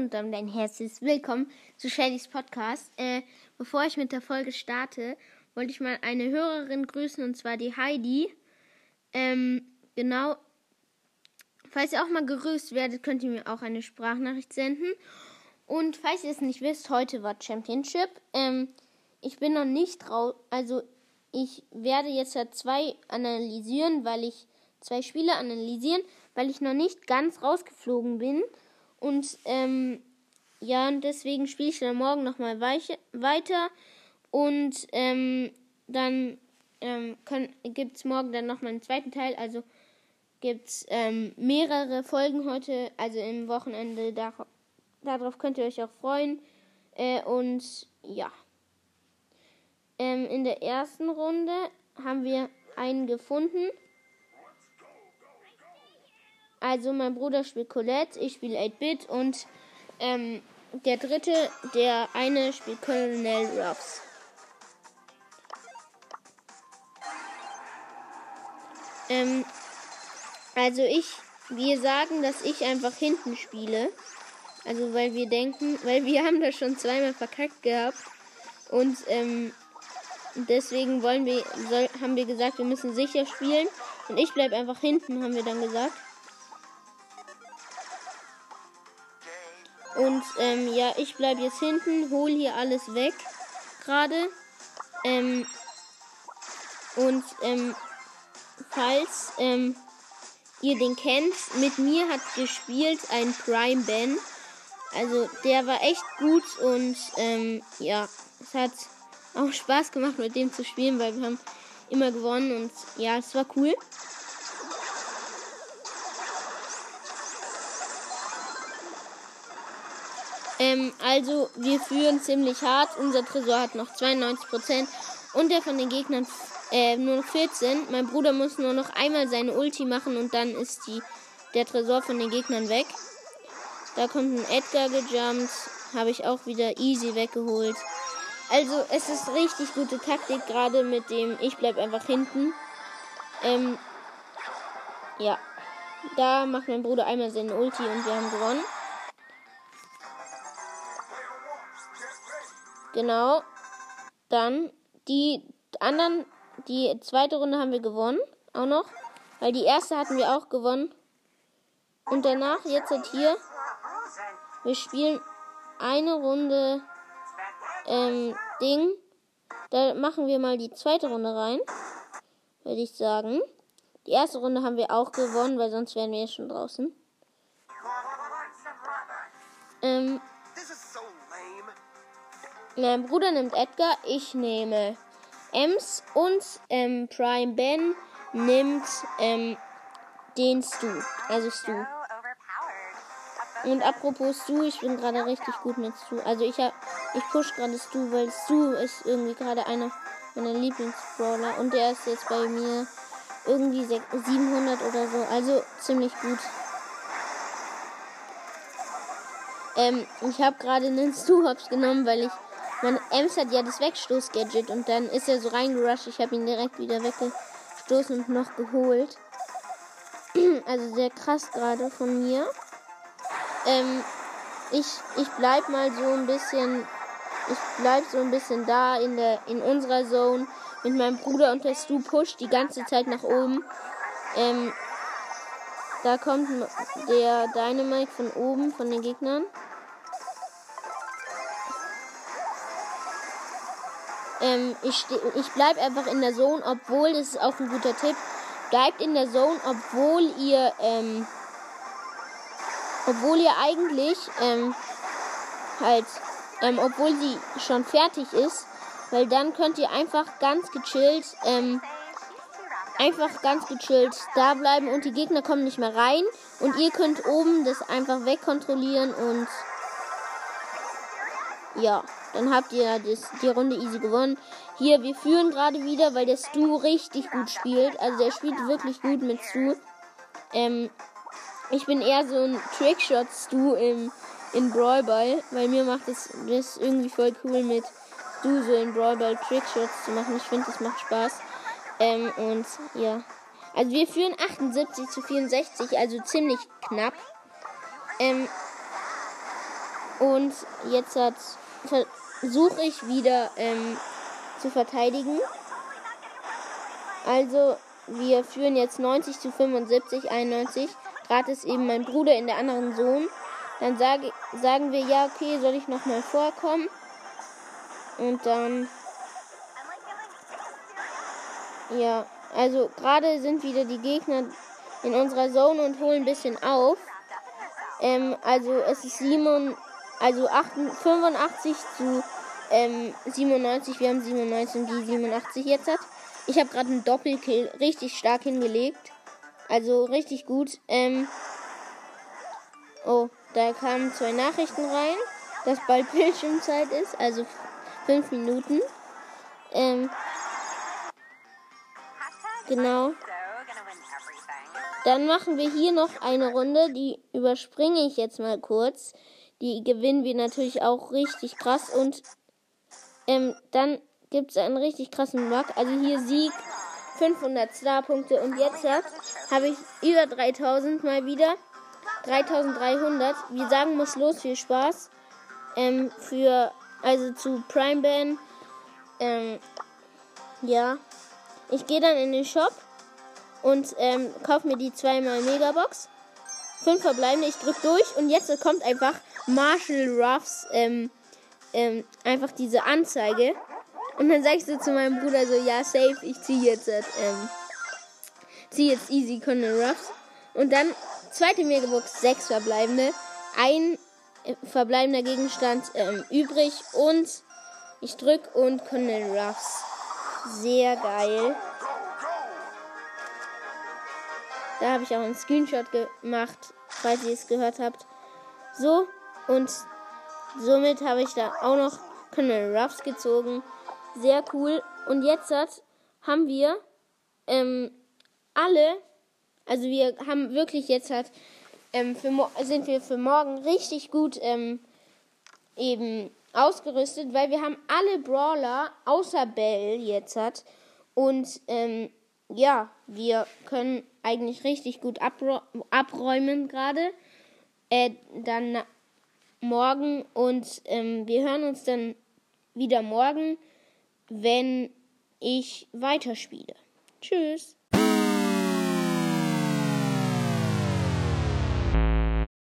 und dann dein herzliches Willkommen zu Shadys Podcast. Äh, bevor ich mit der Folge starte, wollte ich mal eine Hörerin grüßen und zwar die Heidi. Ähm, genau. Falls ihr auch mal gerüßt werdet, könnt ihr mir auch eine Sprachnachricht senden. Und falls ihr es nicht wisst, heute war Championship. Ähm, ich bin noch nicht raus, also ich werde jetzt ja zwei analysieren, weil ich zwei Spiele analysieren, weil ich noch nicht ganz rausgeflogen bin. Und ähm, ja, und deswegen spiele ich dann morgen nochmal weiter. Und ähm, dann ähm, gibt es morgen dann nochmal einen zweiten Teil. Also gibt es ähm, mehrere Folgen heute, also im Wochenende. Dar darauf könnt ihr euch auch freuen. Äh, und ja. Ähm, in der ersten Runde haben wir einen gefunden. Also mein Bruder spielt Colette, ich spiele 8-Bit und ähm, der dritte, der eine spielt Colonel Ruffs. Ähm, also ich, wir sagen, dass ich einfach hinten spiele. Also weil wir denken, weil wir haben das schon zweimal verkackt gehabt. Und ähm, deswegen wollen wir, soll, haben wir gesagt, wir müssen sicher spielen. Und ich bleibe einfach hinten, haben wir dann gesagt. Und ähm, ja, ich bleibe jetzt hinten, hole hier alles weg gerade. Ähm, und ähm, falls ähm, ihr den kennt, mit mir hat gespielt ein Prime Ben. Also der war echt gut und ähm, ja, es hat auch Spaß gemacht mit dem zu spielen, weil wir haben immer gewonnen und ja, es war cool. Ähm, also, wir führen ziemlich hart. Unser Tresor hat noch 92% und der von den Gegnern äh, nur noch 14. Mein Bruder muss nur noch einmal seine Ulti machen und dann ist die, der Tresor von den Gegnern weg. Da kommt ein Edgar gejumpt. Habe ich auch wieder easy weggeholt. Also, es ist richtig gute Taktik, gerade mit dem ich bleib einfach hinten. Ähm, ja. Da macht mein Bruder einmal seine Ulti und wir haben gewonnen. Genau. Dann die anderen, die zweite Runde haben wir gewonnen. Auch noch. Weil die erste hatten wir auch gewonnen. Und danach jetzt halt hier. Wir spielen eine Runde ähm, Ding. Da machen wir mal die zweite Runde rein. Würde ich sagen. Die erste Runde haben wir auch gewonnen, weil sonst wären wir ja schon draußen. Ähm, mein Bruder nimmt Edgar, ich nehme Ems und ähm, Prime Ben nimmt ähm, den Stu, also Stu. Und apropos Stu, ich bin gerade richtig gut mit Stu. Also ich hab, ich push gerade Stu, weil Stu ist irgendwie gerade einer meiner Lieblingsbrawler und der ist jetzt bei mir irgendwie 700 oder so, also ziemlich gut. Ähm, ich habe gerade einen Stu-Hops genommen, weil ich mein Ems hat ja das Wegstoß-Gadget und dann ist er so reingerusht. Ich habe ihn direkt wieder weggestoßen und noch geholt. also sehr krass gerade von mir. Ähm, ich, ich bleib mal so ein bisschen. Ich bleib so ein bisschen da in der in unserer Zone mit meinem Bruder und der Stu pusht die ganze Zeit nach oben. Ähm, da kommt der Dynamite von oben von den Gegnern. Ähm, ich, ich bleib einfach in der Zone, obwohl, das ist auch ein guter Tipp, bleibt in der Zone, obwohl ihr, ähm, obwohl ihr eigentlich, ähm, halt, ähm, obwohl sie schon fertig ist, weil dann könnt ihr einfach ganz gechillt, ähm, einfach ganz gechillt da bleiben und die Gegner kommen nicht mehr rein und ihr könnt oben das einfach wegkontrollieren und ja. Dann habt ihr das, die Runde easy gewonnen. Hier, wir führen gerade wieder, weil der Stu richtig gut spielt. Also der spielt wirklich gut mit Stu. Ähm, ich bin eher so ein Trickshot-Stu im, in Brawl Ball, weil mir macht es das, das irgendwie voll cool mit Stu so in Brawl Ball Trickshots zu machen. Ich finde, das macht Spaß. Ähm, und ja. Also wir führen 78 zu 64, also ziemlich knapp. Ähm, Und jetzt versuche ich wieder ähm, zu verteidigen. Also wir führen jetzt 90 zu 75, 91. Gerade ist eben mein Bruder in der anderen Zone. Dann sage, sagen wir, ja, okay, soll ich nochmal vorkommen? Und dann. Ja, also gerade sind wieder die Gegner in unserer Zone und holen ein bisschen auf. Ähm, also es ist 7, also 8, 85 zu ähm, 97. Wir haben 97 und die 87 jetzt hat. Ich habe gerade einen Doppelkill richtig stark hingelegt. Also richtig gut. Ähm, oh, da kamen zwei Nachrichten rein, dass bald Bildschirmzeit ist, also fünf Minuten. Ähm, genau. Dann machen wir hier noch eine Runde, die überspringe ich jetzt mal kurz. Die gewinnen wir natürlich auch richtig krass und ähm, dann gibt es einen richtig krassen Bug. Also hier Sieg, 500 Starpunkte und jetzt habe ich über 3000 mal wieder. 3300. Wir sagen, muss los, viel Spaß. Ähm, für, also zu Prime Band. Ähm, ja. Ich gehe dann in den Shop und ähm, kaufe mir die zweimal Megabox. Fünf verbleibende, ich drücke durch und jetzt kommt einfach Marshall Ruffs ähm, ähm, einfach diese Anzeige. Und dann sag ich so zu meinem Bruder so, ja, safe, ich ziehe jetzt, ähm, ziehe jetzt Easy Conor Ruffs. Und dann zweite Megabox, sechs verbleibende, ein äh, verbleibender Gegenstand ähm, übrig und ich drück und Conor Ruffs. Sehr geil. Da habe ich auch einen Screenshot gemacht, falls ihr es gehört habt. So, und somit habe ich da auch noch Colonel Ruffs gezogen. Sehr cool. Und jetzt hat, haben wir ähm, alle, also wir haben wirklich jetzt hat, ähm, sind wir für morgen richtig gut ähm, eben ausgerüstet, weil wir haben alle Brawler außer Bell jetzt hat. Und ähm, ja, wir können eigentlich richtig gut abräumen gerade. Äh, dann morgen und ähm, wir hören uns dann wieder morgen wenn ich weiterspiele. Tschüss.